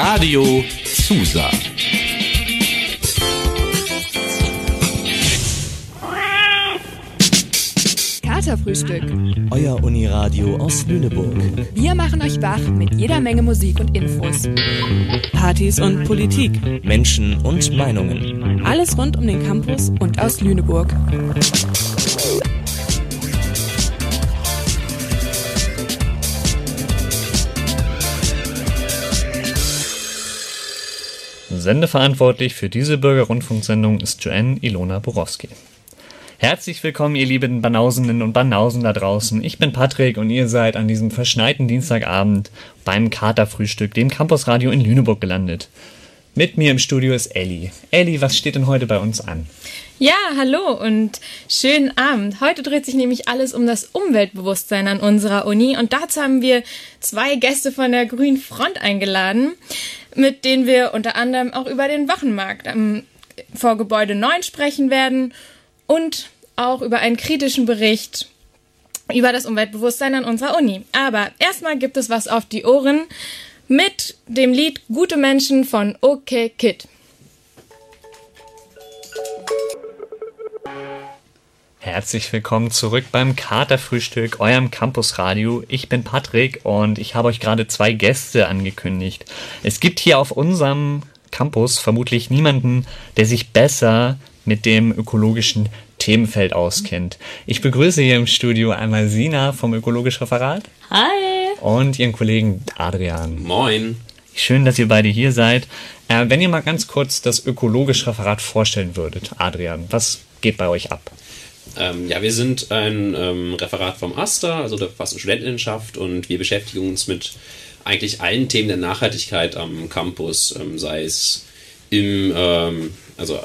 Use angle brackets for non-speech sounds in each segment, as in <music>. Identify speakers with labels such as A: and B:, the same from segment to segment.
A: Radio Susa.
B: Katerfrühstück.
C: Euer Uniradio aus Lüneburg.
B: Wir machen euch wach mit jeder Menge Musik und Infos.
D: Partys und Politik.
C: Menschen und Meinungen.
D: Alles rund um den Campus
B: Und aus Lüneburg.
E: Sendeverantwortlich für diese Bürgerrundfunksendung ist Joanne Ilona Borowski. Herzlich willkommen, ihr lieben Banausenden und Banausen da draußen. Ich bin Patrick und ihr seid an diesem verschneiten Dienstagabend beim Katerfrühstück, dem Campusradio in Lüneburg gelandet. Mit mir im Studio ist Elli. Elli, was steht denn heute bei uns an?
F: Ja, hallo und schönen Abend. Heute dreht sich nämlich alles um das Umweltbewusstsein an unserer Uni und dazu haben wir zwei Gäste von der Grünen Front eingeladen, mit denen wir unter anderem auch über den Wachenmarkt am Vorgebäude 9 sprechen werden und auch über einen kritischen Bericht über das Umweltbewusstsein an unserer Uni. Aber erstmal gibt es was auf die Ohren mit dem Lied Gute Menschen von OK Kid.
E: Herzlich willkommen zurück beim Katerfrühstück, eurem Campusradio. Ich bin Patrick und ich habe euch gerade zwei Gäste angekündigt. Es gibt hier auf unserem Campus vermutlich niemanden, der sich besser mit dem ökologischen Themenfeld auskennt. Ich begrüße hier im Studio einmal Sina vom Ökologisch Referat
G: Hi!
E: und ihren Kollegen Adrian.
A: Moin.
E: Schön, dass ihr beide hier seid. Äh, wenn ihr mal ganz kurz das Ökologisch Referat vorstellen würdet, Adrian, was geht bei euch ab?
H: Ähm, ja, wir sind ein ähm, Referat vom AStA, also der Verfassung Studentenschaft, und wir beschäftigen uns mit eigentlich allen Themen der Nachhaltigkeit am Campus, ähm, sei es im, ähm, also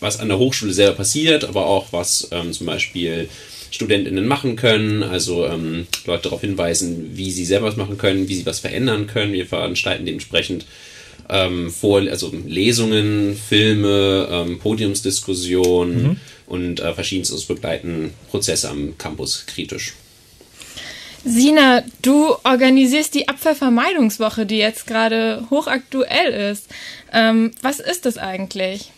H: was an der Hochschule selber passiert, aber auch was ähm, zum Beispiel StudentInnen machen können, also ähm, Leute darauf hinweisen, wie sie selber was machen können, wie sie was verändern können. Wir veranstalten dementsprechend ähm, vor, also Lesungen, Filme, ähm, Podiumsdiskussionen und äh, verschiedenstes begleiten Prozesse am Campus kritisch.
F: Sina, du organisierst die Abfallvermeidungswoche, die jetzt gerade hochaktuell ist. Ähm, was ist das eigentlich?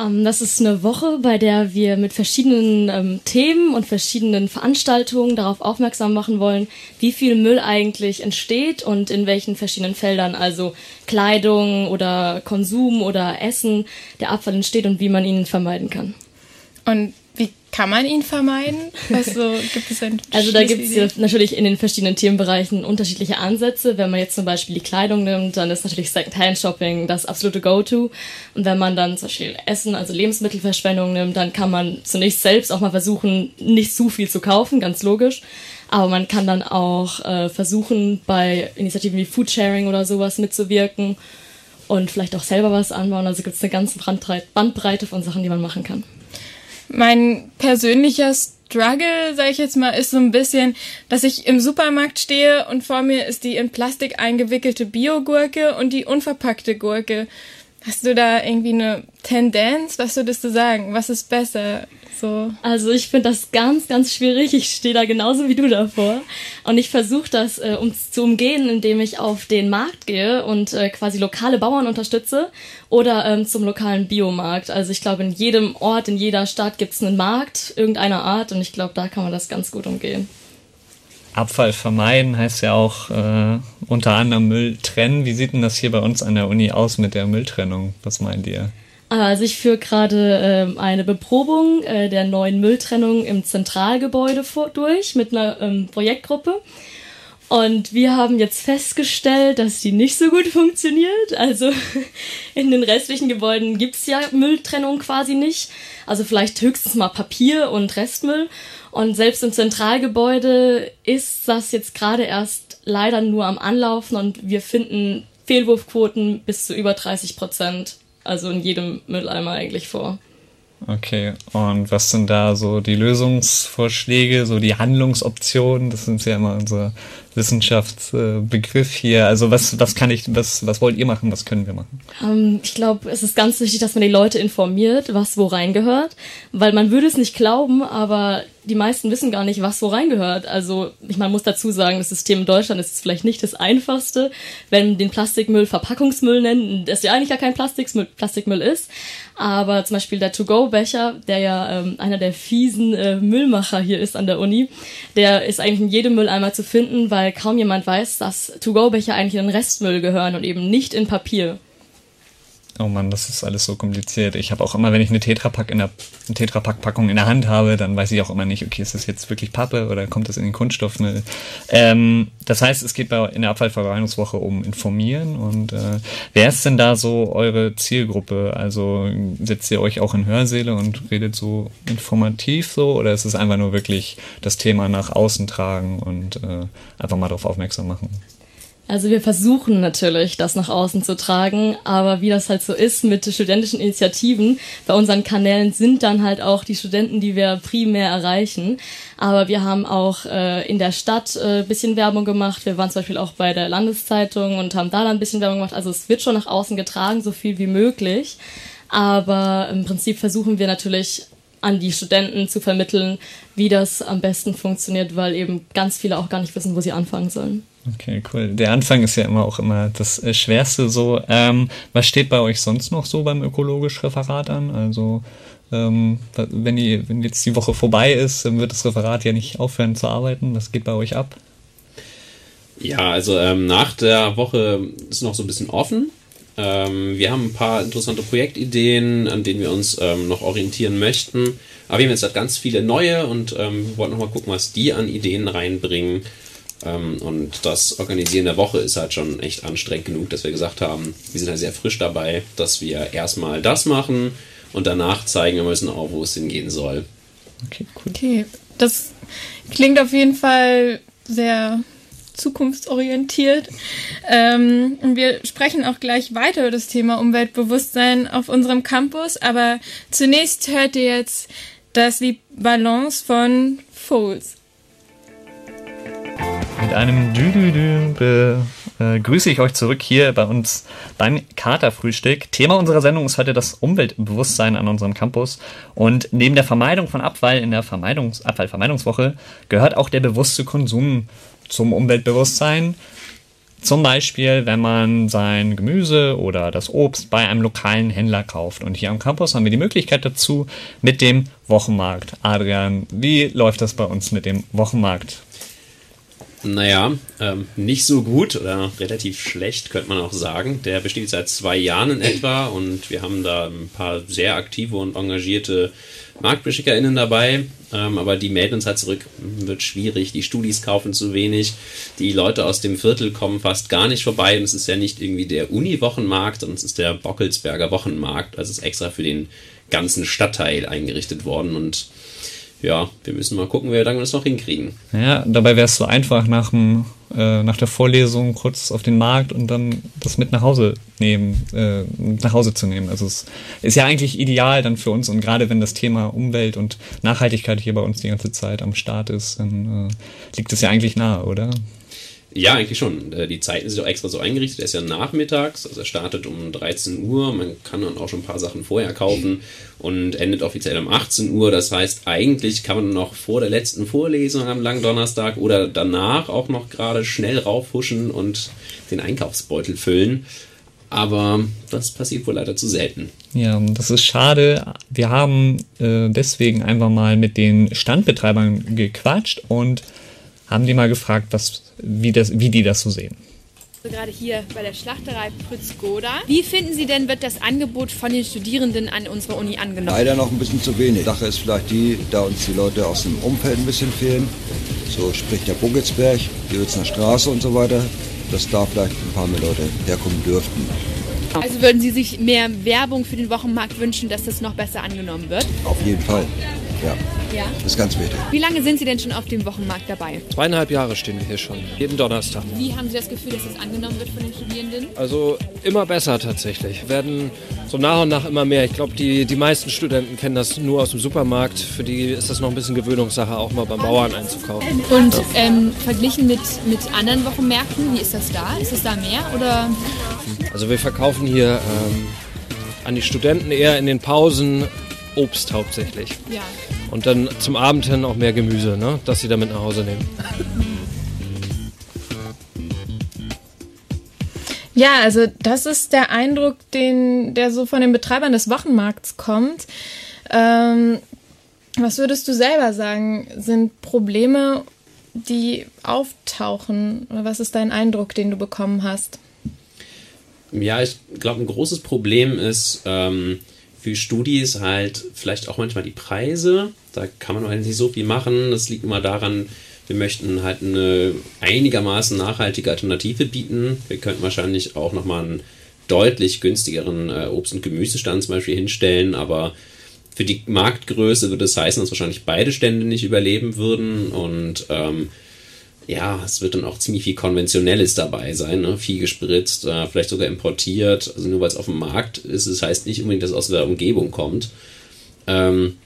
G: Ähm, das ist eine Woche, bei der wir mit verschiedenen ähm, Themen und verschiedenen Veranstaltungen darauf aufmerksam machen wollen, wie viel Müll eigentlich entsteht und in welchen verschiedenen Feldern, also Kleidung oder Konsum oder Essen, der Abfall entsteht und wie man ihn vermeiden kann.
F: Und wie kann man ihn vermeiden? Also gibt es ein
G: Also da gibt es natürlich in den verschiedenen Themenbereichen unterschiedliche Ansätze. Wenn man jetzt zum Beispiel die Kleidung nimmt, dann ist natürlich Second-Hand-Shopping das absolute Go-To. Und wenn man dann zum Beispiel Essen, also Lebensmittelverschwendung nimmt, dann kann man zunächst selbst auch mal versuchen, nicht zu viel zu kaufen, ganz logisch. Aber man kann dann auch äh, versuchen, bei Initiativen wie Foodsharing oder sowas mitzuwirken und vielleicht auch selber was anbauen. Also gibt es eine ganze Bandbreite von Sachen, die man machen kann.
F: Mein persönlicher Struggle, sage ich jetzt mal, ist so ein bisschen, dass ich im Supermarkt stehe und vor mir ist die in Plastik eingewickelte Biogurke und die unverpackte Gurke. Hast du da irgendwie eine Tendenz? Was würdest du sagen? Was ist besser? So.
G: Also ich finde das ganz, ganz schwierig. Ich stehe da genauso wie du davor. Und ich versuche das äh, um, zu umgehen, indem ich auf den Markt gehe und äh, quasi lokale Bauern unterstütze oder ähm, zum lokalen Biomarkt. Also ich glaube, in jedem Ort, in jeder Stadt gibt es einen Markt irgendeiner Art und ich glaube, da kann man das ganz gut umgehen.
E: Abfall vermeiden heißt ja auch äh, unter anderem Müll trennen. Wie sieht denn das hier bei uns an der Uni aus mit der Mülltrennung? Was meint ihr?
G: Also ich führe gerade ähm, eine Beprobung äh, der neuen Mülltrennung im Zentralgebäude vor, durch mit einer ähm, Projektgruppe. Und wir haben jetzt festgestellt, dass die nicht so gut funktioniert. Also <laughs> in den restlichen Gebäuden gibt's ja Mülltrennung quasi nicht. Also vielleicht höchstens mal Papier und Restmüll. Und selbst im Zentralgebäude ist das jetzt gerade erst leider nur am Anlaufen und wir finden Fehlwurfquoten bis zu über 30 Prozent. Also in jedem Mülleimer eigentlich vor.
E: Okay, und was sind da so die Lösungsvorschläge, so die Handlungsoptionen? Das sind ja immer unser Wissenschaftsbegriff hier. Also was, was kann ich, was, was wollt ihr machen, was können wir machen?
G: Ähm, ich glaube, es ist ganz wichtig, dass man die Leute informiert, was wo reingehört, weil man würde es nicht glauben, aber die meisten wissen gar nicht, was wo reingehört. Also ich meine, muss dazu sagen, das System in Deutschland ist vielleicht nicht das einfachste, wenn den Plastikmüll Verpackungsmüll nennen, das ja eigentlich gar kein Plastikmüll, Plastikmüll ist. Aber zum Beispiel der To-Go-Becher, der ja ähm, einer der fiesen äh, Müllmacher hier ist an der Uni, der ist eigentlich in jedem Mülleimer zu finden, weil kaum jemand weiß, dass To-Go-Becher eigentlich in den Restmüll gehören und eben nicht in Papier.
E: Oh Mann, das ist alles so kompliziert. Ich habe auch immer, wenn ich eine Tetrapack in der Tetrapack-Packung in der Hand habe, dann weiß ich auch immer nicht, okay, ist das jetzt wirklich Pappe oder kommt das in den Kunststoffmüll? Ähm, das heißt, es geht bei in der Abfallverwaltungswoche um Informieren und äh, wer ist denn da so eure Zielgruppe? Also setzt ihr euch auch in Hörsäle und redet so informativ so oder ist es einfach nur wirklich das Thema nach außen tragen und äh, einfach mal darauf aufmerksam machen?
G: Also wir versuchen natürlich, das nach außen zu tragen, aber wie das halt so ist mit studentischen Initiativen, bei unseren Kanälen sind dann halt auch die Studenten, die wir primär erreichen. Aber wir haben auch äh, in der Stadt äh, bisschen Werbung gemacht. Wir waren zum Beispiel auch bei der Landeszeitung und haben da dann ein bisschen Werbung gemacht. Also es wird schon nach außen getragen, so viel wie möglich. Aber im Prinzip versuchen wir natürlich an die Studenten zu vermitteln, wie das am besten funktioniert, weil eben ganz viele auch gar nicht wissen, wo sie anfangen sollen.
E: Okay, cool. Der Anfang ist ja immer auch immer das äh, Schwerste so. Ähm, was steht bei euch sonst noch so beim Ökologisch-Referat an? Also ähm, wenn, die, wenn jetzt die Woche vorbei ist, dann wird das Referat ja nicht aufhören zu arbeiten. Was geht bei euch ab?
H: Ja, also ähm, nach der Woche ist noch so ein bisschen offen. Ähm, wir haben ein paar interessante Projektideen, an denen wir uns ähm, noch orientieren möchten. Aber wir haben jetzt halt ganz viele neue und ähm, wollten noch mal gucken, was die an Ideen reinbringen. Ähm, und das Organisieren der Woche ist halt schon echt anstrengend genug, dass wir gesagt haben, wir sind halt sehr frisch dabei, dass wir erstmal das machen und danach zeigen wir müssen auch, wo es hingehen soll.
F: Okay, cool. Okay, das klingt auf jeden Fall sehr zukunftsorientiert. Ähm, und wir sprechen auch gleich weiter über das Thema Umweltbewusstsein auf unserem Campus. Aber zunächst hört ihr jetzt das Lied Balance von Foles.
E: Mit einem Dü-Dü-Dü begrüße ich euch zurück hier bei uns beim Katerfrühstück. Thema unserer Sendung ist heute das Umweltbewusstsein an unserem Campus. Und neben der Vermeidung von Abfall in der Vermeidungs Abfallvermeidungswoche gehört auch der bewusste Konsum zum Umweltbewusstsein. Zum Beispiel, wenn man sein Gemüse oder das Obst bei einem lokalen Händler kauft. Und hier am Campus haben wir die Möglichkeit dazu mit dem Wochenmarkt. Adrian, wie läuft das bei uns mit dem Wochenmarkt?
H: Naja, ähm, nicht so gut oder relativ schlecht, könnte man auch sagen. Der besteht seit zwei Jahren in etwa und wir haben da ein paar sehr aktive und engagierte MarktbeschickerInnen dabei, ähm, aber die melden uns halt zurück, hm, wird schwierig, die Studis kaufen zu wenig, die Leute aus dem Viertel kommen fast gar nicht vorbei. Und es ist ja nicht irgendwie der Uni-Wochenmarkt, sondern es ist der Bockelsberger Wochenmarkt, also es ist extra für den ganzen Stadtteil eingerichtet worden. Und ja, wir müssen mal gucken, wie wir das noch hinkriegen.
E: Ja, dabei wäre es so einfach nach, dem, äh, nach der Vorlesung kurz auf den Markt und dann das mit nach Hause nehmen, äh, nach Hause zu nehmen. Also es ist ja eigentlich ideal dann für uns und gerade wenn das Thema Umwelt und Nachhaltigkeit hier bei uns die ganze Zeit am Start ist, dann äh, liegt es ja eigentlich nahe, oder?
H: Ja, eigentlich schon. Äh, die Zeiten sind auch extra so eingerichtet. Er ist ja nachmittags, also er startet um 13 Uhr. Man kann dann auch schon ein paar Sachen vorher kaufen und endet offiziell um 18 Uhr. Das heißt, eigentlich kann man noch vor der letzten Vorlesung am langen Donnerstag oder danach auch noch gerade schnell raufhuschen und den Einkaufsbeutel füllen. Aber das passiert wohl leider zu selten.
E: Ja, das ist schade. Wir haben äh, deswegen einfach mal mit den Standbetreibern gequatscht und haben die mal gefragt, was, wie, das, wie die das so sehen.
B: Also gerade hier bei der Schlachterei Pritz Goda. Wie finden Sie denn, wird das Angebot von den Studierenden an unserer Uni angenommen?
I: Leider noch ein bisschen zu wenig. Die Sache ist vielleicht die, da uns die Leute aus dem Umfeld ein bisschen fehlen. So spricht der Buggelsberg, die Uelzner Straße und so weiter, dass da vielleicht ein paar mehr Leute herkommen dürften.
B: Also würden Sie sich mehr Werbung für den Wochenmarkt wünschen, dass das noch besser angenommen wird?
I: Auf jeden Fall. Ja.
B: Ja.
I: Das ist ganz wichtig.
B: Wie lange sind Sie denn schon auf dem Wochenmarkt dabei?
J: Zweieinhalb Jahre stehen wir hier schon. Jeden Donnerstag.
B: Wie haben Sie das Gefühl, dass es angenommen wird von den Studierenden?
J: Also immer besser tatsächlich. Werden so nach und nach immer mehr. Ich glaube, die, die meisten Studenten kennen das nur aus dem Supermarkt. Für die ist das noch ein bisschen Gewöhnungssache, auch mal beim Bauern einzukaufen.
B: Und ähm, verglichen mit, mit anderen Wochenmärkten, wie ist das da? Ist es da mehr oder?
J: Also wir verkaufen hier ähm, an die Studenten eher in den Pausen Obst hauptsächlich.
B: Ja.
J: Und dann zum Abend hin auch mehr Gemüse, ne? dass sie damit nach Hause nehmen.
F: Ja, also das ist der Eindruck, den, der so von den Betreibern des Wochenmarkts kommt. Ähm, was würdest du selber sagen, sind Probleme, die auftauchen? Oder was ist dein Eindruck, den du bekommen hast?
H: Ja, ich glaube, ein großes Problem ist ähm, für Studis halt vielleicht auch manchmal die Preise. Da kann man halt nicht so viel machen. Das liegt immer daran, wir möchten halt eine einigermaßen nachhaltige Alternative bieten. Wir könnten wahrscheinlich auch nochmal einen deutlich günstigeren äh, Obst- und Gemüsestand zum Beispiel hinstellen, aber für die Marktgröße würde es heißen, dass wahrscheinlich beide Stände nicht überleben würden und ähm, ja, es wird dann auch ziemlich viel Konventionelles dabei sein, ne? viel gespritzt, äh, vielleicht sogar importiert. Also nur weil es auf dem Markt ist, das heißt nicht unbedingt, dass es aus der Umgebung kommt. Ähm,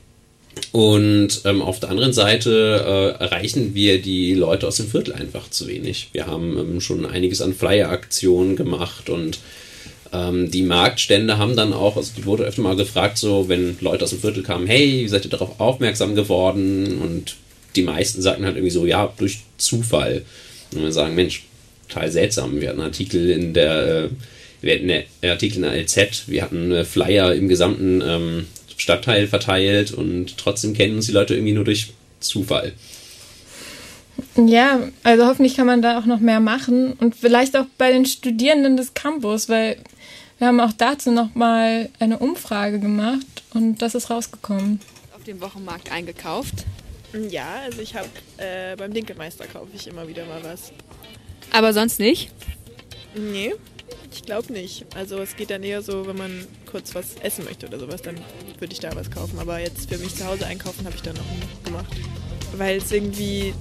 H: und ähm, auf der anderen Seite äh, erreichen wir die Leute aus dem Viertel einfach zu wenig. Wir haben ähm, schon einiges an Flyer-Aktionen gemacht und ähm, die Marktstände haben dann auch, also die wurde öfter mal gefragt, so wenn Leute aus dem Viertel kamen, hey, wie seid ihr darauf aufmerksam geworden? Und die meisten sagten halt irgendwie so, ja, durch Zufall. Und wir sagen, Mensch, total seltsam. Wir hatten Artikel in der, äh, wir hatten einen Artikel in der LZ, wir hatten äh, Flyer im gesamten ähm, Stadtteil verteilt und trotzdem kennen uns die Leute irgendwie nur durch Zufall.
F: Ja, also hoffentlich kann man da auch noch mehr machen und vielleicht auch bei den Studierenden des Campus, weil wir haben auch dazu nochmal eine Umfrage gemacht und das ist rausgekommen.
B: Auf dem Wochenmarkt eingekauft.
K: Ja, also ich habe äh, beim Dinkelmeister kaufe ich immer wieder mal was.
B: Aber sonst nicht?
K: Nee, ich glaube nicht. Also es geht dann eher so, wenn man kurz was essen möchte oder sowas, dann würde ich da was kaufen. Aber jetzt für mich zu Hause einkaufen habe ich dann noch nie gemacht. Weil es irgendwie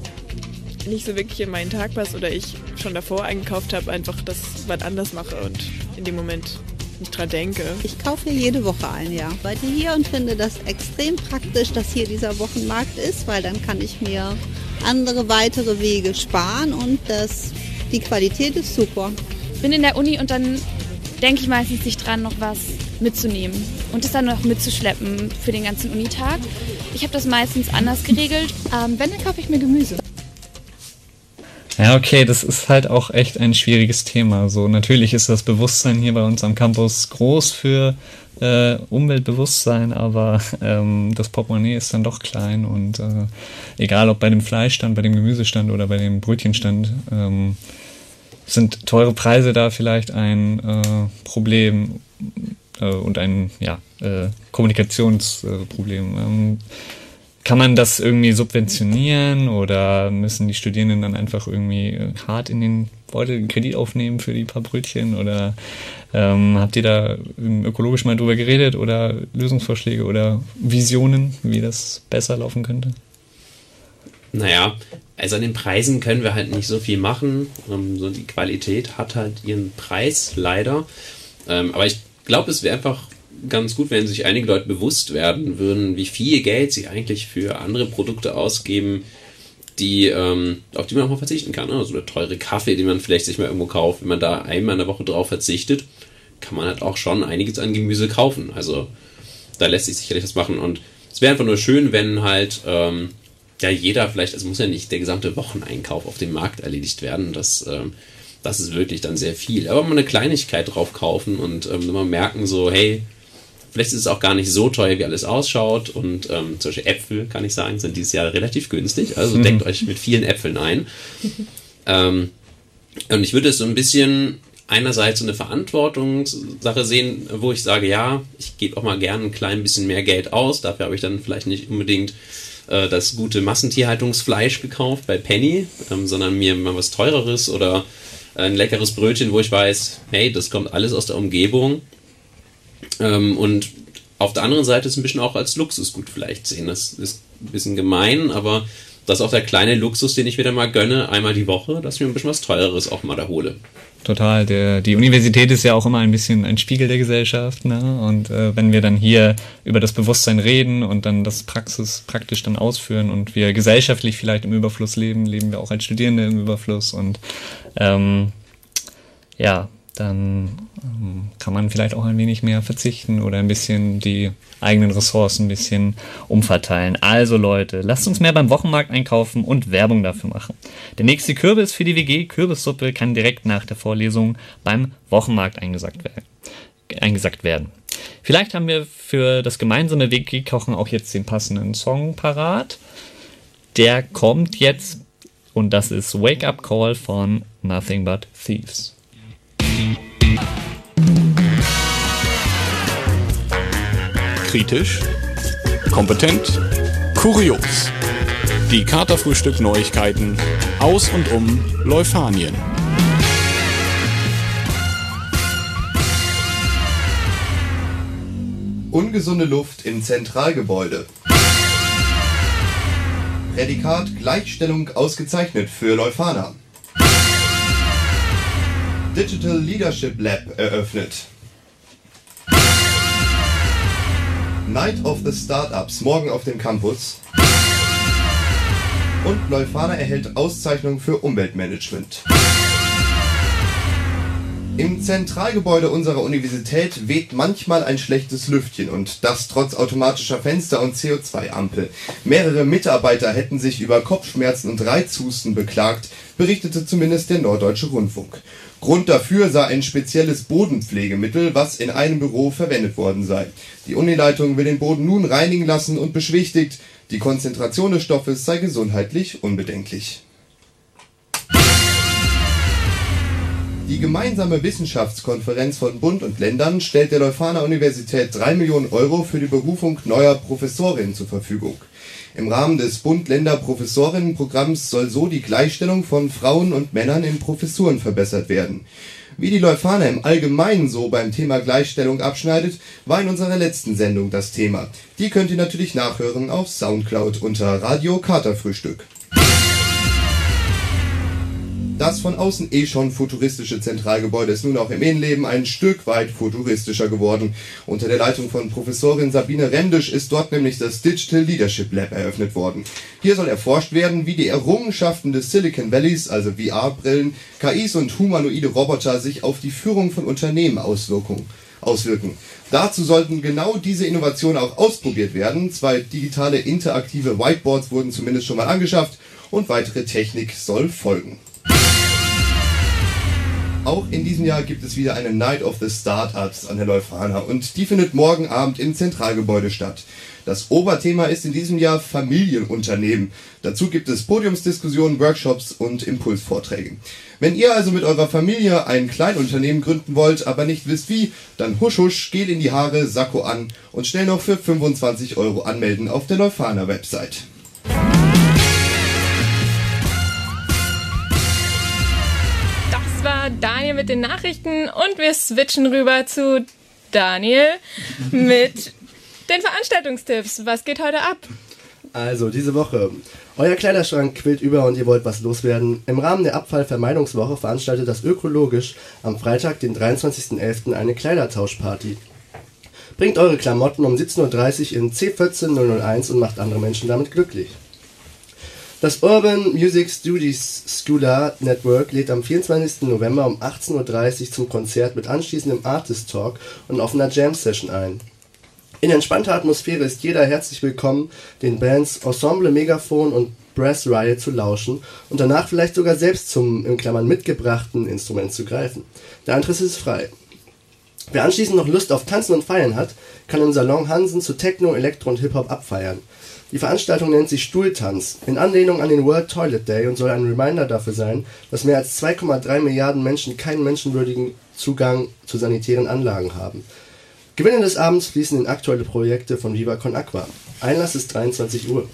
K: nicht so wirklich in meinen Tag passt oder ich schon davor eingekauft habe, einfach das was anders mache und in dem Moment nicht dran denke.
L: Ich kaufe hier jede Woche ein, ja. Weite hier und finde das extrem praktisch, dass hier dieser Wochenmarkt ist, weil dann kann ich mir andere weitere Wege sparen und das, die Qualität ist super.
B: Ich bin in der Uni und dann denke ich meistens nicht dran, noch was mitzunehmen und es dann noch mitzuschleppen für den ganzen Unitag. Ich habe das meistens anders geregelt. Ähm, wenn, dann kaufe ich mir Gemüse.
E: Ja, okay, das ist halt auch echt ein schwieriges Thema. So, natürlich ist das Bewusstsein hier bei uns am Campus groß für äh, Umweltbewusstsein, aber ähm, das Portemonnaie ist dann doch klein und äh, egal ob bei dem Fleischstand, bei dem Gemüsestand oder bei dem Brötchenstand, ähm, sind teure Preise da vielleicht ein äh, Problem äh, und ein ja, äh, Kommunikationsproblem. Ähm, kann man das irgendwie subventionieren oder müssen die Studierenden dann einfach irgendwie äh, hart in den Beutel einen Kredit aufnehmen für die paar Brötchen oder ähm, habt ihr da ökologisch mal drüber geredet oder Lösungsvorschläge oder Visionen, wie das besser laufen könnte?
H: Naja, also an den Preisen können wir halt nicht so viel machen. Ähm, so die Qualität hat halt ihren Preis leider. Ähm, aber ich glaube, es wäre einfach ganz gut, wenn sich einige Leute bewusst werden würden, wie viel Geld sie eigentlich für andere Produkte ausgeben, die, ähm, auf die man auch mal verzichten kann. Also der teure Kaffee, den man vielleicht sich mal irgendwo kauft, wenn man da einmal in der Woche drauf verzichtet, kann man halt auch schon einiges an Gemüse kaufen. Also da lässt sich sicherlich was machen. Und es wäre einfach nur schön, wenn halt ähm, ja jeder vielleicht, also muss ja nicht der gesamte Wocheneinkauf auf dem Markt erledigt werden. Das, ähm, das ist wirklich dann sehr viel. Aber mal eine Kleinigkeit drauf kaufen und ähm, immer merken so, hey, Vielleicht ist es auch gar nicht so teuer, wie alles ausschaut. Und ähm, zum Beispiel Äpfel, kann ich sagen, sind dieses Jahr relativ günstig. Also mhm. <laughs> deckt euch mit vielen Äpfeln ein. ähm, und ich würde es so ein bisschen einerseits so eine Verantwortungssache sehen, wo ich sage, ja, ich gebe auch mal gerne ein klein bisschen mehr Geld aus. Dafür habe ich dann vielleicht nicht unbedingt äh, das gute Massentierhaltungsfleisch gekauft bei Penny, ähm, sondern mir mal was teureres oder ein leckeres Brötchen, wo ich weiß, hey, das kommt alles aus der Umgebung ähm, und auf der anderen Seite ist ein bisschen auch als Luxusgut vielleicht sehen. Das ist ein bisschen gemein, aber das ist auch der kleine Luxus, den ich wieder mal gönne, einmal die Woche, dass ich mir ein bisschen was Teureres auch mal da hole.
E: Total. Der, die Universität ist ja auch immer ein bisschen ein Spiegel der Gesellschaft. Ne? Und äh, wenn wir dann hier über das Bewusstsein reden und dann das Praxis praktisch dann ausführen und wir gesellschaftlich vielleicht im Überfluss leben, leben wir auch als Studierende im Überfluss. Und ähm, ja, dann ähm, kann man vielleicht auch ein wenig mehr verzichten oder ein bisschen die eigenen Ressourcen ein bisschen umverteilen. Also Leute, lasst uns mehr beim Wochenmarkt einkaufen und Werbung dafür machen. Der nächste Kürbis für die WG Kürbissuppe kann direkt nach der Vorlesung beim Wochenmarkt eingesackt werden. Eingesackt werden. Vielleicht haben wir für das gemeinsame WG-Kochen auch jetzt den passenden Song parat. Der kommt jetzt und das ist Wake Up Call von Nothing But Thieves.
A: Kritisch, kompetent, kurios. Die Katerfrühstück Neuigkeiten aus und um Leufanien.
M: Ungesunde Luft im Zentralgebäude. Prädikat Gleichstellung ausgezeichnet für Leuphana. Digital Leadership Lab eröffnet. Night of the Startups morgen auf dem Campus. Und Leuphana erhält Auszeichnung für Umweltmanagement. Im Zentralgebäude unserer Universität weht manchmal ein schlechtes Lüftchen und das trotz automatischer Fenster und CO2-Ampel. Mehrere Mitarbeiter hätten sich über Kopfschmerzen und Reizhusten beklagt, berichtete zumindest der Norddeutsche Rundfunk. Grund dafür sei ein spezielles Bodenpflegemittel, was in einem Büro verwendet worden sei. Die Unileitung will den Boden nun reinigen lassen und beschwichtigt, die Konzentration des Stoffes sei gesundheitlich unbedenklich. Die gemeinsame Wissenschaftskonferenz von Bund und Ländern stellt der Leuphana Universität 3 Millionen Euro für die Berufung neuer Professorinnen zur Verfügung. Im Rahmen des Bund-Länder-Professorinnenprogramms soll so die Gleichstellung von Frauen und Männern in Professuren verbessert werden. Wie die Leuphana im Allgemeinen so beim Thema Gleichstellung abschneidet, war in unserer letzten Sendung das Thema. Die könnt ihr natürlich nachhören auf Soundcloud unter Radio Katerfrühstück. Das von außen eh schon futuristische Zentralgebäude ist nun auch im Innenleben ein Stück weit futuristischer geworden. Unter der Leitung von Professorin Sabine Rendisch ist dort nämlich das Digital Leadership Lab eröffnet worden. Hier soll erforscht werden, wie die Errungenschaften des Silicon Valleys, also VR-Brillen, KIs und humanoide Roboter sich auf die Führung von Unternehmen auswirken. auswirken. Dazu sollten genau diese Innovationen auch ausprobiert werden. Zwei digitale interaktive Whiteboards wurden zumindest schon mal angeschafft und weitere Technik soll folgen. Auch in diesem Jahr gibt es wieder eine Night of the Startups an der Leuphana und die findet morgen Abend im Zentralgebäude statt. Das Oberthema ist in diesem Jahr Familienunternehmen. Dazu gibt es Podiumsdiskussionen, Workshops und Impulsvorträge. Wenn ihr also mit eurer Familie ein Kleinunternehmen gründen wollt, aber nicht wisst wie, dann husch husch, geht in die Haare, Sakko an und schnell noch für 25 Euro anmelden auf der Leuphana Website.
F: Daniel mit den Nachrichten und wir switchen rüber zu Daniel mit <laughs> den Veranstaltungstipps. Was geht heute ab?
N: Also, diese Woche. Euer Kleiderschrank quillt über und ihr wollt was loswerden. Im Rahmen der Abfallvermeidungswoche veranstaltet das Ökologisch am Freitag, den 23.11. eine Kleidertauschparty. Bringt eure Klamotten um 17.30 Uhr in C14001 und macht andere Menschen damit glücklich. Das Urban Music Studies Schooler Network lädt am 24. November um 18.30 Uhr zum Konzert mit anschließendem Artist Talk und offener Jam Session ein. In entspannter Atmosphäre ist jeder herzlich willkommen, den Bands Ensemble Megaphon und Brass Riot zu lauschen und danach vielleicht sogar selbst zum in Klammern mitgebrachten Instrument zu greifen. Der Eintritt ist frei. Wer anschließend noch Lust auf Tanzen und Feiern hat, kann im Salon Hansen zu Techno, Elektro und Hip-Hop abfeiern. Die Veranstaltung nennt sich Stuhltanz, in Anlehnung an den World Toilet Day und soll ein Reminder dafür sein, dass mehr als 2,3 Milliarden Menschen keinen menschenwürdigen Zugang zu sanitären Anlagen haben. Gewinne des Abends fließen in aktuelle Projekte von Viva Con Aqua. Einlass ist 23 Uhr.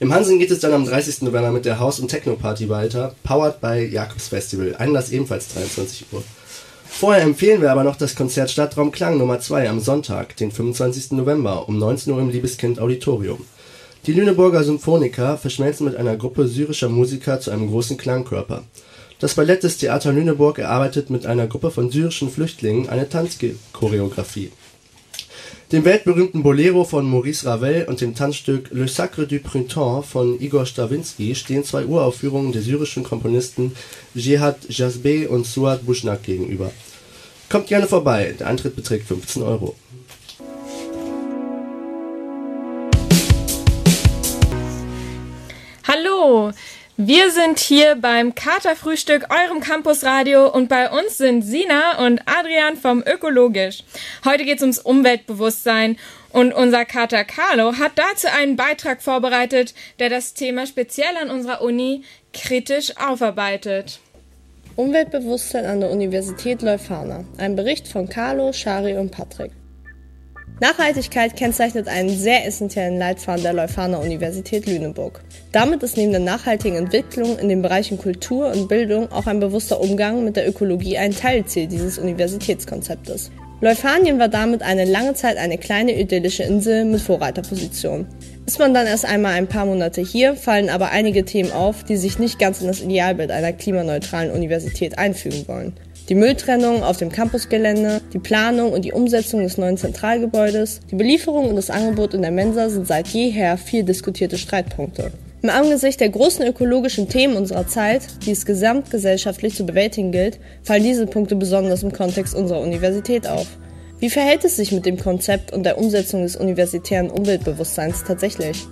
N: Im Hansen geht es dann am 30. November mit der House- und Techno-Party weiter, powered by Jakobs Festival. Einlass ebenfalls 23 Uhr. Vorher empfehlen wir aber noch das Konzert Stadtraum Klang Nummer 2 am Sonntag, den 25. November um 19 Uhr im Liebeskind Auditorium. Die Lüneburger Symphoniker verschmelzen mit einer Gruppe syrischer Musiker zu einem großen Klangkörper. Das Ballett des Theater Lüneburg erarbeitet mit einer Gruppe von syrischen Flüchtlingen eine Tanzchoreografie. Dem weltberühmten Bolero von Maurice Ravel und dem Tanzstück Le Sacre du Printemps von Igor Strawinski stehen zwei Uraufführungen der syrischen Komponisten Jihad Jazbeh und Suad Bushnak gegenüber. Kommt gerne vorbei, der Eintritt beträgt 15 Euro.
F: Hallo, wir sind hier beim Katerfrühstück, eurem Campusradio und bei uns sind Sina und Adrian vom Ökologisch. Heute geht es ums Umweltbewusstsein und unser Kater Carlo hat dazu einen Beitrag vorbereitet, der das Thema speziell an unserer Uni kritisch aufarbeitet.
O: Umweltbewusstsein an der Universität Leuphana. Ein Bericht von Carlo, Shari und Patrick. Nachhaltigkeit kennzeichnet einen sehr essentiellen Leitfaden der Leuphana Universität Lüneburg. Damit ist neben der nachhaltigen Entwicklung in den Bereichen Kultur und Bildung auch ein bewusster Umgang mit der Ökologie ein Teilziel dieses Universitätskonzeptes. Leuphanien war damit eine lange Zeit eine kleine idyllische Insel mit Vorreiterposition. Ist man dann erst einmal ein paar Monate hier, fallen aber einige Themen auf, die sich nicht ganz in das Idealbild einer klimaneutralen Universität einfügen wollen. Die Mülltrennung auf dem Campusgelände, die Planung und die Umsetzung des neuen Zentralgebäudes, die Belieferung und das Angebot in der Mensa sind seit jeher viel diskutierte Streitpunkte. Im Angesicht der großen ökologischen Themen unserer Zeit, die es gesamtgesellschaftlich zu bewältigen gilt, fallen diese Punkte besonders im Kontext unserer Universität auf. Wie verhält es sich mit dem Konzept und der Umsetzung des universitären Umweltbewusstseins tatsächlich?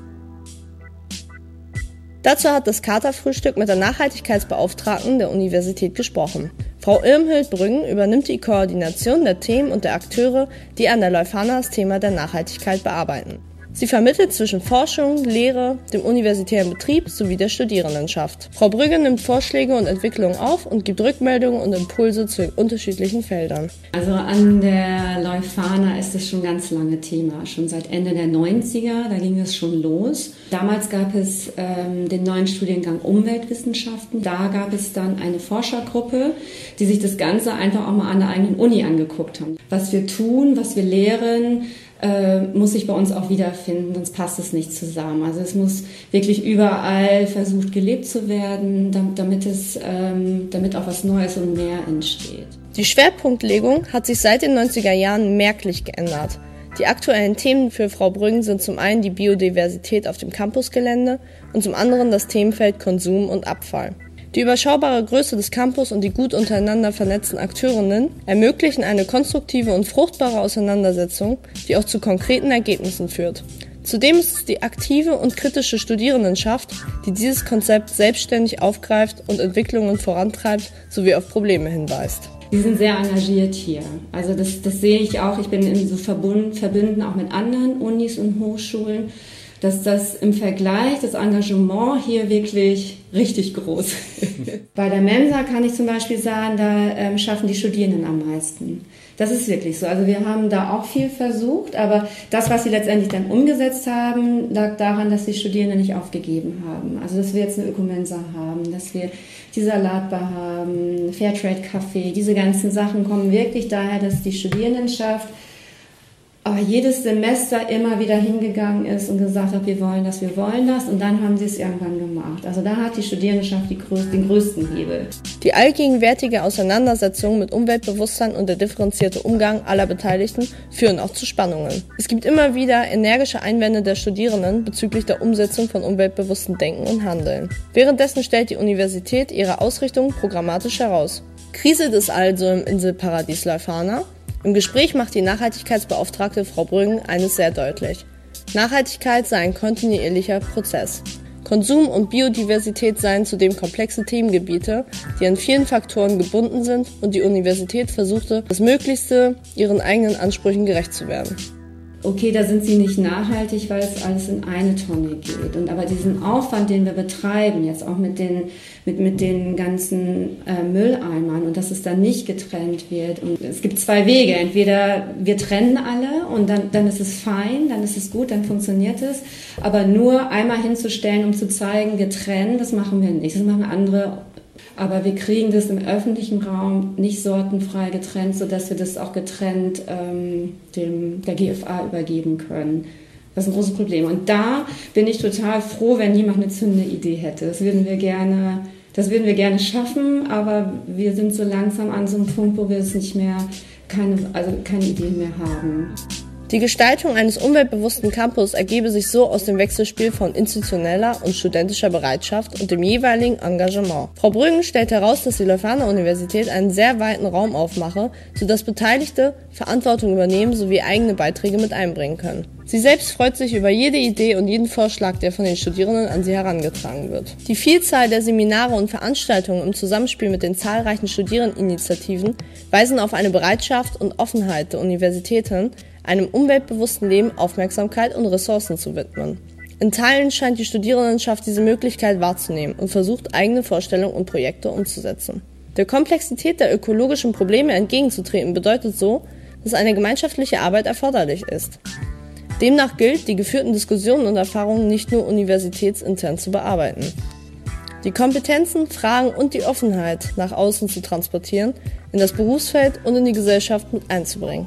O: Dazu hat das Katerfrühstück mit der Nachhaltigkeitsbeauftragten der Universität gesprochen. Frau Irmhild Brüggen übernimmt die Koordination der Themen und der Akteure, die an der Leuphana das Thema der Nachhaltigkeit bearbeiten. Sie vermittelt zwischen Forschung, Lehre, dem universitären Betrieb sowie der Studierendenschaft. Frau Brügge nimmt Vorschläge und Entwicklungen auf und gibt Rückmeldungen und Impulse zu den unterschiedlichen Feldern.
P: Also an der Leuphana ist es schon ganz lange Thema, schon seit Ende der 90er, da ging es schon los. Damals gab es ähm, den neuen Studiengang Umweltwissenschaften. Da gab es dann eine Forschergruppe, die sich das Ganze einfach auch mal an der eigenen Uni angeguckt haben. Was wir tun, was wir lehren, äh, muss sich bei uns auch wiederfinden, sonst passt es nicht zusammen. Also es muss wirklich überall versucht gelebt zu werden, damit, damit es, ähm, damit auch was Neues und mehr entsteht.
O: Die Schwerpunktlegung hat sich seit den 90er Jahren merklich geändert. Die aktuellen Themen für Frau Brüggen sind zum einen die Biodiversität auf dem Campusgelände und zum anderen das Themenfeld Konsum und Abfall. Die überschaubare Größe des Campus und die gut untereinander vernetzten Akteurinnen ermöglichen eine konstruktive und fruchtbare Auseinandersetzung, die auch zu konkreten Ergebnissen führt. Zudem ist es die aktive und kritische Studierendenschaft, die dieses Konzept selbstständig aufgreift und Entwicklungen vorantreibt sowie auf Probleme hinweist.
P: Die sind sehr engagiert hier. Also das, das sehe ich auch. Ich bin in so verbunden, verbunden auch mit anderen Unis und Hochschulen dass das im Vergleich das Engagement hier wirklich richtig groß ist. <laughs> Bei der Mensa kann ich zum Beispiel sagen, da ähm, schaffen die Studierenden am meisten. Das ist wirklich so. Also wir haben da auch viel versucht, aber das, was sie letztendlich dann umgesetzt haben, lag daran, dass die Studierenden nicht aufgegeben haben. Also dass wir jetzt eine Ökomensa haben, dass wir die Salatbar haben, Fairtrade Café, diese ganzen Sachen kommen wirklich daher, dass die Studierendenschaft aber jedes Semester immer wieder hingegangen ist und gesagt hat, wir wollen das, wir wollen das. Und dann haben sie es irgendwann gemacht. Also da hat die Studierendenschaft die größ den größten Hebel.
O: Die allgegenwärtige Auseinandersetzung mit Umweltbewusstsein und der differenzierte Umgang aller Beteiligten führen auch zu Spannungen. Es gibt immer wieder energische Einwände der Studierenden bezüglich der Umsetzung von umweltbewussten Denken und Handeln. Währenddessen stellt die Universität ihre Ausrichtung programmatisch heraus. Kriselt es also im Inselparadies Leuphana? Im Gespräch macht die Nachhaltigkeitsbeauftragte Frau Brüggen eines sehr deutlich. Nachhaltigkeit sei ein kontinuierlicher Prozess. Konsum und Biodiversität seien zudem komplexe Themengebiete, die an vielen Faktoren gebunden sind und die Universität versuchte, das Möglichste ihren eigenen Ansprüchen gerecht zu werden
P: okay, da sind sie nicht nachhaltig, weil es alles in eine Tonne geht. Und aber diesen Aufwand, den wir betreiben, jetzt auch mit den, mit, mit den ganzen äh, Mülleimern und dass es dann nicht getrennt wird. Und es gibt zwei Wege. Entweder wir trennen alle und dann, dann ist es fein, dann ist es gut, dann funktioniert es. Aber nur einmal hinzustellen, um zu zeigen, wir trennen, das machen wir nicht. Das machen andere aber wir kriegen das im öffentlichen Raum nicht sortenfrei getrennt, sodass wir das auch getrennt ähm, dem, der GFA übergeben können. Das ist ein großes Problem. Und da bin ich total froh, wenn jemand eine zündende Idee hätte. Das würden wir gerne, das würden wir gerne schaffen, aber wir sind so langsam an so einem Punkt, wo wir es nicht mehr, keine, also keine Ideen mehr haben.
O: Die Gestaltung eines umweltbewussten Campus ergebe sich so aus dem Wechselspiel von institutioneller und studentischer Bereitschaft und dem jeweiligen Engagement. Frau Brüggen stellt heraus, dass die Leuphana Universität einen sehr weiten Raum aufmache, sodass Beteiligte Verantwortung übernehmen sowie eigene Beiträge mit einbringen können. Sie selbst freut sich über jede Idee und jeden Vorschlag, der von den Studierenden an sie herangetragen wird. Die Vielzahl der Seminare und Veranstaltungen im Zusammenspiel mit den zahlreichen Studierendeninitiativen weisen auf eine Bereitschaft und Offenheit der Universitäten, einem umweltbewussten Leben Aufmerksamkeit und Ressourcen zu widmen. In Teilen scheint die Studierendenschaft diese Möglichkeit wahrzunehmen und versucht, eigene Vorstellungen und Projekte umzusetzen. Der Komplexität der ökologischen Probleme entgegenzutreten bedeutet so, dass eine gemeinschaftliche Arbeit erforderlich ist. Demnach gilt, die geführten Diskussionen und Erfahrungen nicht nur universitätsintern zu bearbeiten. Die Kompetenzen, Fragen und die Offenheit nach außen zu transportieren, in das Berufsfeld und in die Gesellschaft mit einzubringen.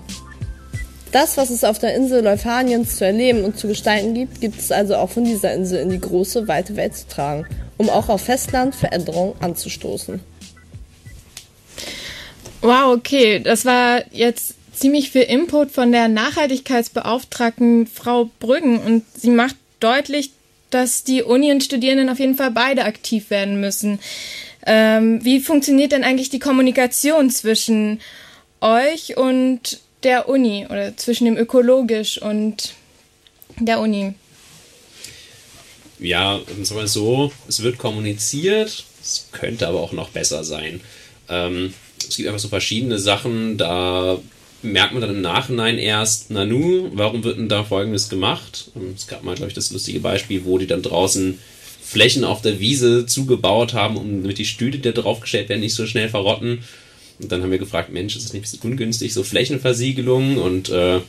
O: Das, was es auf der Insel Leuphaniens zu erleben und zu gestalten gibt, gibt es also auch von dieser Insel in die große, weite Welt zu tragen, um auch auf Festland Veränderungen anzustoßen.
F: Wow, okay, das war jetzt ziemlich viel Input von der Nachhaltigkeitsbeauftragten Frau Brüggen und sie macht deutlich, dass die Uni und Studierenden auf jeden Fall beide aktiv werden müssen. Ähm, wie funktioniert denn eigentlich die Kommunikation zwischen euch und der Uni oder zwischen dem ökologisch und der Uni?
H: Ja, sagen wir so, es wird kommuniziert, es könnte aber auch noch besser sein. Ähm, es gibt einfach so verschiedene Sachen, da merkt man dann im Nachhinein erst, Nanu, warum wird denn da folgendes gemacht? Es gab mal, glaube ich, das lustige Beispiel, wo die dann draußen Flächen auf der Wiese zugebaut haben, um damit die Stühle, die da draufgestellt werden, nicht so schnell verrotten. Und dann haben wir gefragt, Mensch, ist das nicht ein bisschen ungünstig, so Flächenversiegelung? Und äh,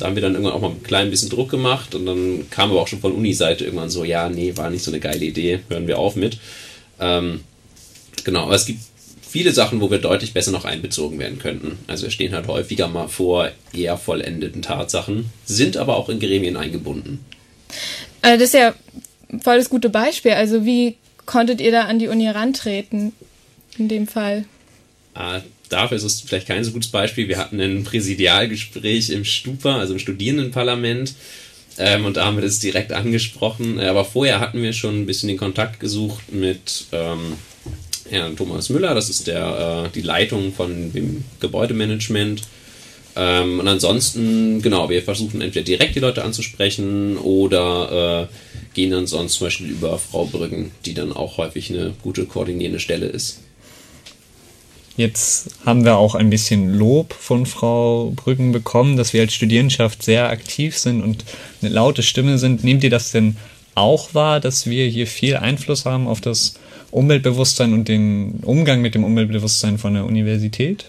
H: da haben wir dann irgendwann auch mal ein klein bisschen Druck gemacht und dann kam aber auch schon von Uni-Seite irgendwann so, ja, nee, war nicht so eine geile Idee, hören wir auf mit. Ähm, genau, aber es gibt viele Sachen, wo wir deutlich besser noch einbezogen werden könnten. Also wir stehen halt häufiger mal vor eher vollendeten Tatsachen, sind aber auch in Gremien eingebunden.
F: Also das ist ja voll das gute Beispiel. Also wie konntet ihr da an die Uni herantreten in dem Fall?
H: Äh, dafür ist es vielleicht kein so gutes Beispiel. Wir hatten ein Präsidialgespräch im Stupa, also im Studierendenparlament. Ähm, und da haben wir das direkt angesprochen. Äh, aber vorher hatten wir schon ein bisschen den Kontakt gesucht mit ähm, Herrn Thomas Müller. Das ist der, äh, die Leitung von dem Gebäudemanagement. Ähm, und ansonsten, genau, wir versuchen entweder direkt die Leute anzusprechen oder äh, gehen dann sonst zum Beispiel über Frau Brüggen, die dann auch häufig eine gute koordinierende Stelle ist.
E: Jetzt haben wir auch ein bisschen Lob von Frau Brüggen bekommen, dass wir als Studierendenschaft sehr aktiv sind und eine laute Stimme sind. Nehmt ihr das denn auch wahr, dass wir hier viel Einfluss haben auf das Umweltbewusstsein und den Umgang mit dem Umweltbewusstsein von der Universität?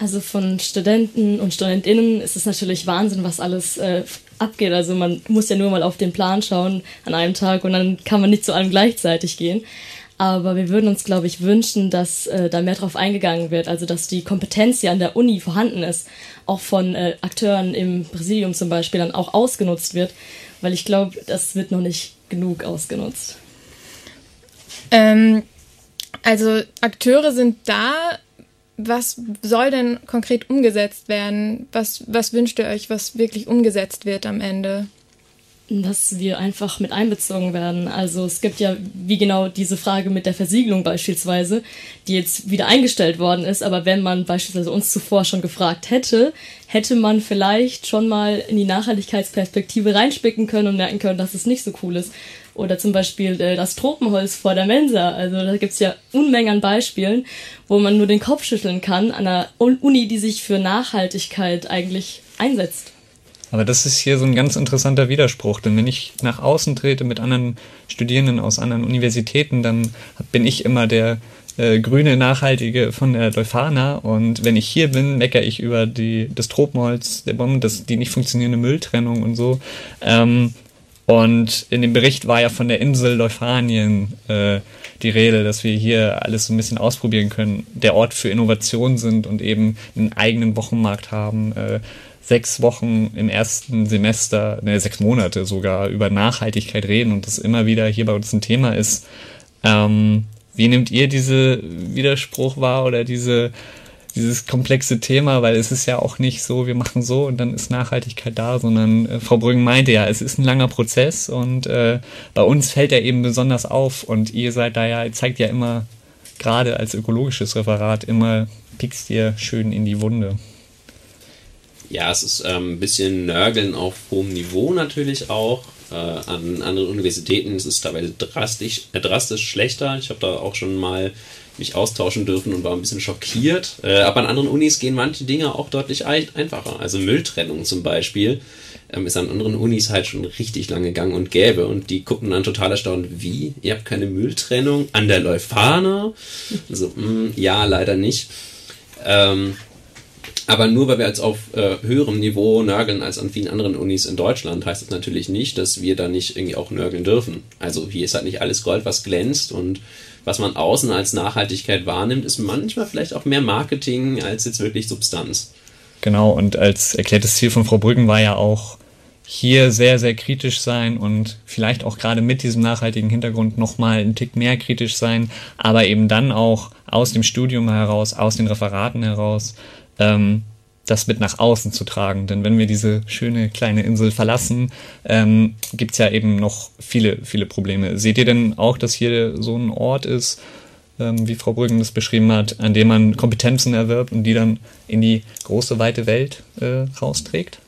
G: Also von Studenten und Studentinnen ist es natürlich Wahnsinn, was alles äh, abgeht. Also man muss ja nur mal auf den Plan schauen an einem Tag und dann kann man nicht zu allem gleichzeitig gehen. Aber wir würden uns, glaube ich, wünschen, dass äh, da mehr drauf eingegangen wird. Also, dass die Kompetenz, die an der Uni vorhanden ist, auch von äh, Akteuren im Präsidium zum Beispiel dann auch ausgenutzt wird. Weil ich glaube, das wird noch nicht genug ausgenutzt.
F: Ähm, also, Akteure sind da. Was soll denn konkret umgesetzt werden? Was, was wünscht ihr euch, was wirklich umgesetzt wird am Ende?
G: Dass wir einfach mit einbezogen werden. Also es gibt ja wie genau diese Frage mit der Versiegelung beispielsweise, die jetzt wieder eingestellt worden ist, aber wenn man beispielsweise uns zuvor schon gefragt hätte, hätte man vielleicht schon mal in die Nachhaltigkeitsperspektive reinspicken können und merken können, dass es nicht so cool ist. Oder zum Beispiel äh, das Tropenholz vor der Mensa. Also da gibt's ja Unmengen an Beispielen, wo man nur den Kopf schütteln kann an einer Uni, die sich für Nachhaltigkeit eigentlich einsetzt.
E: Aber das ist hier so ein ganz interessanter Widerspruch, denn wenn ich nach außen trete mit anderen Studierenden aus anderen Universitäten, dann bin ich immer der äh, grüne Nachhaltige von der Leuphana und wenn ich hier bin, meckere ich über die, das Tropenholz der Bomben, das, die nicht funktionierende Mülltrennung und so. Ähm, und in dem Bericht war ja von der Insel Leuphanien äh, die Rede, dass wir hier alles so ein bisschen ausprobieren können, der Ort für Innovation sind und eben einen eigenen Wochenmarkt haben. Äh, sechs Wochen im ersten Semester, ne, sechs Monate sogar über Nachhaltigkeit reden und das immer wieder hier bei uns ein Thema ist. Ähm, wie nehmt ihr diese Widerspruch wahr oder diese dieses komplexe Thema, weil es ist ja auch nicht so, wir machen so und dann ist Nachhaltigkeit da, sondern äh, Frau Brüggen meinte ja, es ist ein langer Prozess und äh, bei uns fällt er eben besonders auf und ihr seid da ja, zeigt ja immer, gerade als ökologisches Referat, immer pickst ihr schön in die Wunde.
H: Ja, es ist ähm, ein bisschen Nörgeln auf hohem Niveau natürlich auch. Äh, an anderen Universitäten ist es teilweise drastisch, äh, drastisch schlechter. Ich habe da auch schon mal mich austauschen dürfen und war ein bisschen schockiert. Äh, aber an anderen Unis gehen manche Dinge auch deutlich ein einfacher. Also Mülltrennung zum Beispiel ähm, ist an anderen Unis halt schon richtig lange gang und gäbe. Und die gucken dann total erstaunt, wie? Ihr habt keine Mülltrennung an der Leuphana? Also, mh, mm, ja, leider nicht. Ähm, aber nur weil wir jetzt auf äh, höherem Niveau nörgeln als an vielen anderen Unis in Deutschland, heißt das natürlich nicht, dass wir da nicht irgendwie auch nörgeln dürfen. Also hier ist halt nicht alles Gold, was glänzt und was man außen als Nachhaltigkeit wahrnimmt, ist manchmal vielleicht auch mehr Marketing als jetzt wirklich Substanz.
E: Genau, und als erklärtes Ziel von Frau Brüggen war ja auch, hier sehr, sehr kritisch sein und vielleicht auch gerade mit diesem nachhaltigen Hintergrund nochmal einen Tick mehr kritisch sein, aber eben dann auch aus dem Studium heraus, aus den Referaten heraus, ähm, das mit nach außen zu tragen. Denn wenn wir diese schöne kleine Insel verlassen, ähm, gibt es ja eben noch viele, viele Probleme. Seht ihr denn auch, dass hier so ein Ort ist, ähm, wie Frau Brüggen das beschrieben hat, an dem man Kompetenzen erwirbt und die dann in die große, weite Welt äh, rausträgt?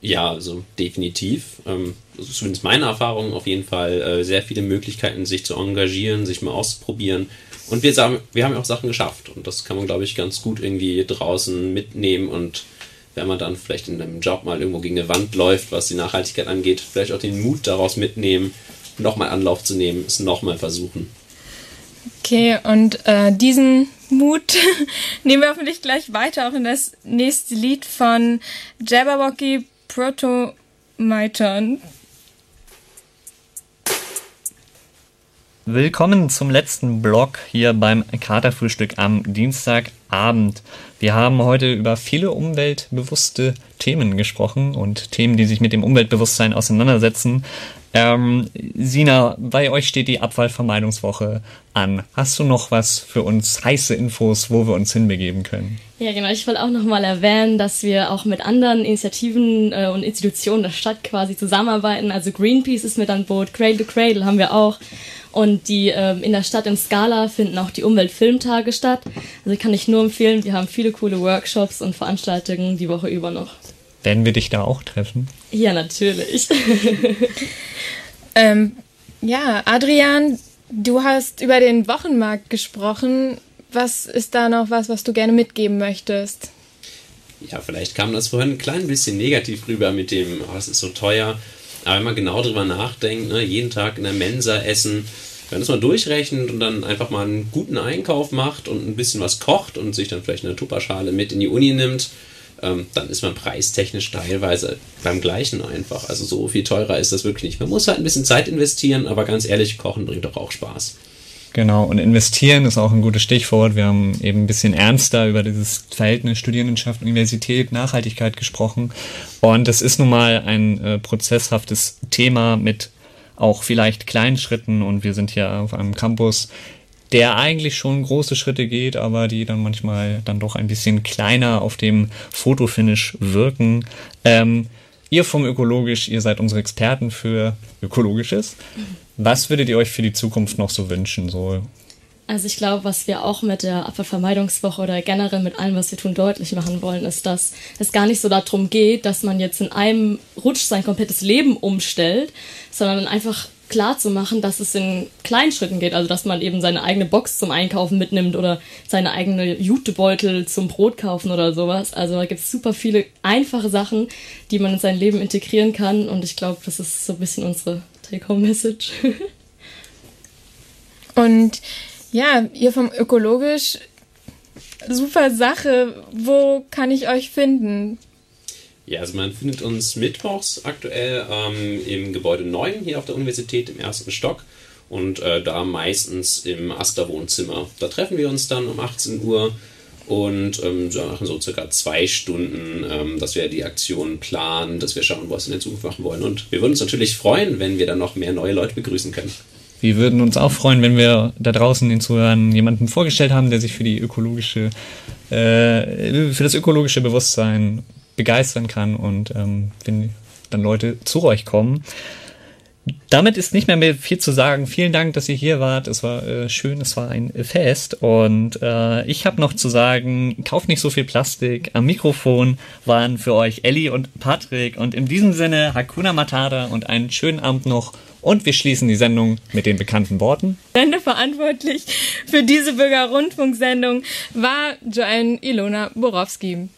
H: Ja, also definitiv. Ähm, zumindest meine Erfahrung auf jeden Fall äh, sehr viele Möglichkeiten, sich zu engagieren, sich mal auszuprobieren und wir, sagen, wir haben ja auch Sachen geschafft. Und das kann man, glaube ich, ganz gut irgendwie draußen mitnehmen. Und wenn man dann vielleicht in einem Job mal irgendwo gegen eine Wand läuft, was die Nachhaltigkeit angeht, vielleicht auch den Mut daraus mitnehmen, nochmal Anlauf zu nehmen, es nochmal versuchen.
F: Okay, und äh, diesen Mut <laughs> nehmen wir hoffentlich gleich weiter, auch in das nächste Lied von Jabberwocky Proto Maiton.
E: Willkommen zum letzten Blog hier beim Katerfrühstück am Dienstagabend. Wir haben heute über viele umweltbewusste Themen gesprochen und Themen, die sich mit dem Umweltbewusstsein auseinandersetzen. Ähm, Sina, bei euch steht die Abfallvermeidungswoche an. Hast du noch was für uns, heiße Infos, wo wir uns hinbegeben können?
G: Ja, genau. Ich wollte auch noch mal erwähnen, dass wir auch mit anderen Initiativen äh, und Institutionen der Stadt quasi zusammenarbeiten. Also Greenpeace ist mit an Boot, Cradle to Cradle haben wir auch. Und die ähm, in der Stadt in Scala finden auch die Umweltfilmtage statt. Also kann ich nur empfehlen, wir haben viele coole Workshops und Veranstaltungen die Woche über noch.
E: Werden wir dich da auch treffen?
G: Ja, natürlich. <laughs>
F: ähm, ja, Adrian, du hast über den Wochenmarkt gesprochen. Was ist da noch was, was du gerne mitgeben möchtest?
H: Ja, vielleicht kam das vorhin ein klein bisschen negativ rüber mit dem, oh, es ist so teuer. Aber wenn man genau drüber nachdenkt, ne, jeden Tag in der Mensa essen, wenn man das mal durchrechnet und dann einfach mal einen guten Einkauf macht und ein bisschen was kocht und sich dann vielleicht eine Tupperschale mit in die Uni nimmt, ähm, dann ist man preistechnisch teilweise beim gleichen einfach. Also so viel teurer ist das wirklich nicht. Man muss halt ein bisschen Zeit investieren, aber ganz ehrlich, Kochen bringt doch auch Spaß.
E: Genau, und investieren ist auch ein gutes Stichwort. Wir haben eben ein bisschen ernster über dieses Verhältnis Studierendenschaft, Universität, Nachhaltigkeit gesprochen. Und das ist nun mal ein äh, prozesshaftes Thema mit auch vielleicht kleinen Schritten. Und wir sind hier auf einem Campus, der eigentlich schon große Schritte geht, aber die dann manchmal dann doch ein bisschen kleiner auf dem Fotofinish wirken. Ähm, ihr vom Ökologisch, ihr seid unsere Experten für Ökologisches. Was würdet ihr euch für die Zukunft noch so wünschen? So?
G: Also ich glaube, was wir auch mit der Abfallvermeidungswoche oder generell mit allem, was wir tun, deutlich machen wollen, ist, dass es gar nicht so darum geht, dass man jetzt in einem Rutsch sein komplettes Leben umstellt, sondern einfach klar zu machen, dass es in kleinen Schritten geht. Also dass man eben seine eigene Box zum Einkaufen mitnimmt oder seine eigene Jutebeutel zum Brot kaufen oder sowas. Also da gibt es super viele einfache Sachen, die man in sein Leben integrieren kann. Und ich glaube, das ist so ein bisschen unsere Take-Home-Message. <laughs>
F: Und ja, ihr vom Ökologisch, super Sache. Wo kann ich euch finden?
H: Ja, also man findet uns mittwochs aktuell ähm, im Gebäude 9 hier auf der Universität im ersten Stock und äh, da meistens im Aster-Wohnzimmer. Da treffen wir uns dann um 18 Uhr und ähm, so machen so circa zwei Stunden, ähm, dass wir die Aktion planen, dass wir schauen, was wir in der Zukunft machen wollen. Und wir würden uns natürlich freuen, wenn wir dann noch mehr neue Leute begrüßen können.
E: wir würden uns auch freuen, wenn wir da draußen den Zuhörern jemanden vorgestellt haben, der sich für die ökologische, äh, für das ökologische Bewusstsein begeistern kann und ähm, wenn dann Leute zu euch kommen. Damit ist nicht mehr, mehr viel zu sagen. Vielen Dank, dass ihr hier wart. Es war äh, schön, es war ein Fest. Und äh, ich habe noch zu sagen, kauft nicht so viel Plastik. Am Mikrofon waren für euch Ellie und Patrick. Und in diesem Sinne, Hakuna Matata und einen schönen Abend noch. Und wir schließen die Sendung mit den bekannten Worten.
F: Sendeverantwortlich für diese Bürgerrundfunksendung war Joanne Ilona Borowski.